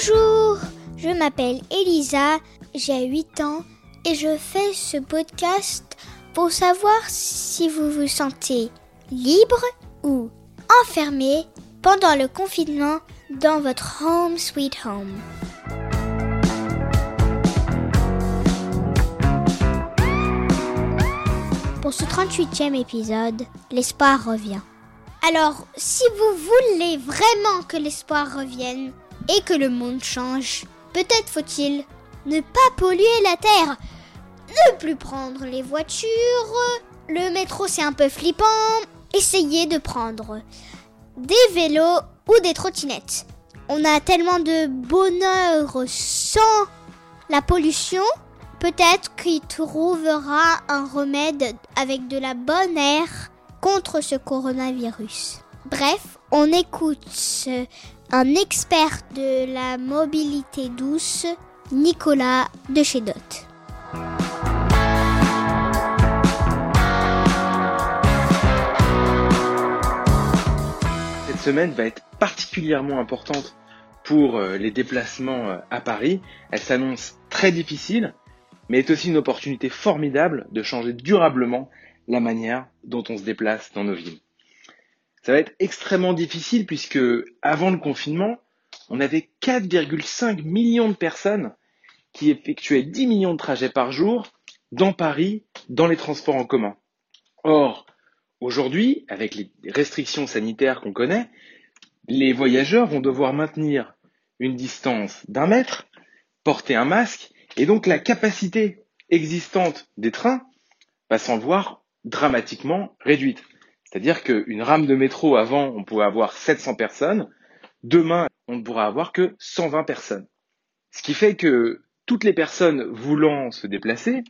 je m'appelle Elisa, j'ai 8 ans et je fais ce podcast pour savoir si vous vous sentez libre ou enfermé pendant le confinement dans votre home sweet home. Pour ce 38e épisode, l'espoir revient. Alors, si vous voulez vraiment que l'espoir revienne et que le monde change, peut-être faut-il ne pas polluer la Terre, ne plus prendre les voitures, le métro c'est un peu flippant, essayez de prendre des vélos ou des trottinettes. On a tellement de bonheur sans la pollution. Peut-être qu'il trouvera un remède avec de la bonne air contre ce coronavirus. Bref, on écoute un expert de la mobilité douce, Nicolas de chez. Cette semaine va être particulièrement importante pour euh, les déplacements euh, à Paris. Elle s'annonce très difficile, mais est aussi une opportunité formidable de changer durablement la manière dont on se déplace dans nos villes. Ça va être extrêmement difficile puisque avant le confinement, on avait 4,5 millions de personnes qui effectuaient 10 millions de trajets par jour dans Paris, dans les transports en commun. Or, aujourd'hui, avec les restrictions sanitaires qu'on connaît, les voyageurs vont devoir maintenir une distance d'un mètre, porter un masque, et donc la capacité existante des trains va s'en voir dramatiquement réduite. C'est-à-dire qu'une rame de métro avant, on pouvait avoir 700 personnes, demain, on ne pourra avoir que 120 personnes. Ce qui fait que toutes les personnes voulant se déplacer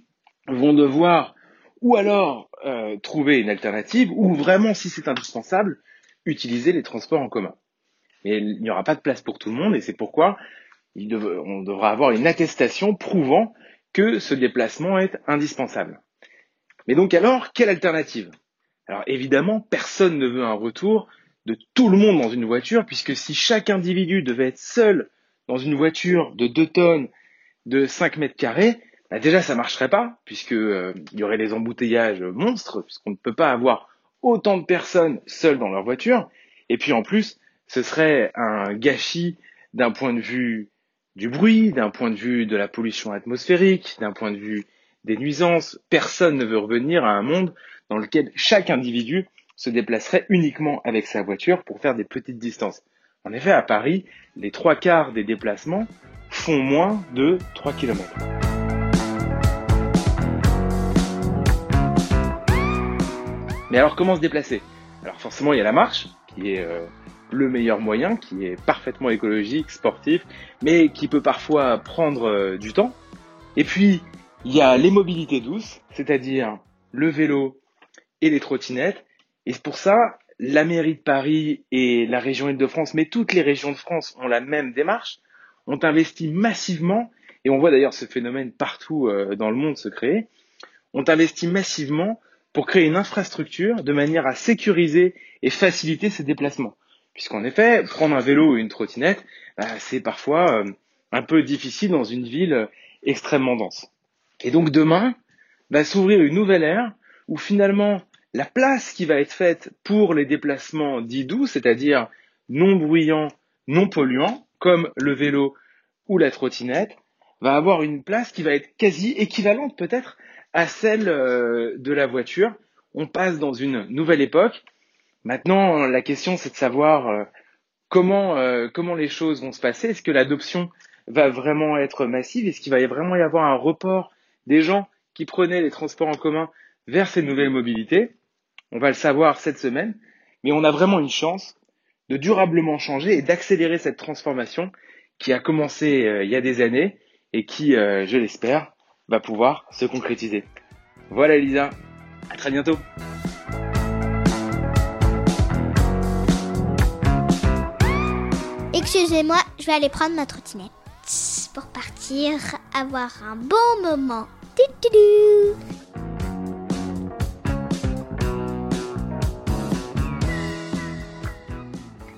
vont devoir ou alors euh, trouver une alternative, ou vraiment, si c'est indispensable, utiliser les transports en commun. Mais il n'y aura pas de place pour tout le monde, et c'est pourquoi on devra avoir une attestation prouvant que ce déplacement est indispensable. Mais donc alors, quelle alternative? Alors évidemment, personne ne veut un retour de tout le monde dans une voiture, puisque si chaque individu devait être seul dans une voiture de 2 tonnes, de 5 mètres carrés, bah déjà ça marcherait pas, puisque euh, il y aurait des embouteillages monstres, puisqu'on ne peut pas avoir autant de personnes seules dans leur voiture, et puis en plus, ce serait un gâchis d'un point de vue du bruit, d'un point de vue de la pollution atmosphérique, d'un point de vue des nuisances. Personne ne veut revenir à un monde dans lequel chaque individu se déplacerait uniquement avec sa voiture pour faire des petites distances. En effet, à Paris, les trois quarts des déplacements font moins de 3 km. Mais alors comment se déplacer? Alors forcément il y a la marche, qui est euh, le meilleur moyen, qui est parfaitement écologique, sportif, mais qui peut parfois prendre euh, du temps. Et puis il y a les mobilités douces, c'est-à-dire le vélo et les trottinettes. Et c'est pour ça, la mairie de Paris et la région Île-de-France, mais toutes les régions de France ont la même démarche, ont investi massivement, et on voit d'ailleurs ce phénomène partout euh, dans le monde se créer, ont investi massivement pour créer une infrastructure de manière à sécuriser et faciliter ces déplacements. Puisqu'en effet, prendre un vélo ou une trottinette, bah, c'est parfois euh, un peu difficile dans une ville euh, extrêmement dense. Et donc demain va s'ouvrir une nouvelle ère où finalement la place qui va être faite pour les déplacements dits doux, c'est-à-dire non bruyants, non polluants, comme le vélo ou la trottinette, va avoir une place qui va être quasi équivalente peut-être à celle euh, de la voiture. On passe dans une nouvelle époque. Maintenant, la question c'est de savoir euh, comment, euh, comment les choses vont se passer. Est-ce que l'adoption va vraiment être massive? Est-ce qu'il va vraiment y avoir un report des gens qui prenaient les transports en commun vers ces nouvelles mobilités On va le savoir cette semaine, mais on a vraiment une chance de durablement changer et d'accélérer cette transformation qui a commencé il y a des années et qui, je l'espère, va pouvoir se concrétiser. Voilà Elisa, à très bientôt. Excusez-moi, je vais aller prendre ma trottinette partir avoir un bon moment.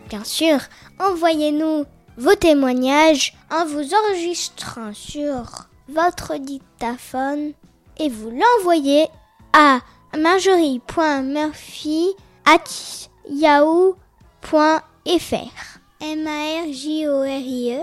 Bien sûr, envoyez-nous vos témoignages en vous enregistrant sur votre dictaphone et vous l'envoyez à marjorie.murphy@yahoo.fr. M A R J O R I E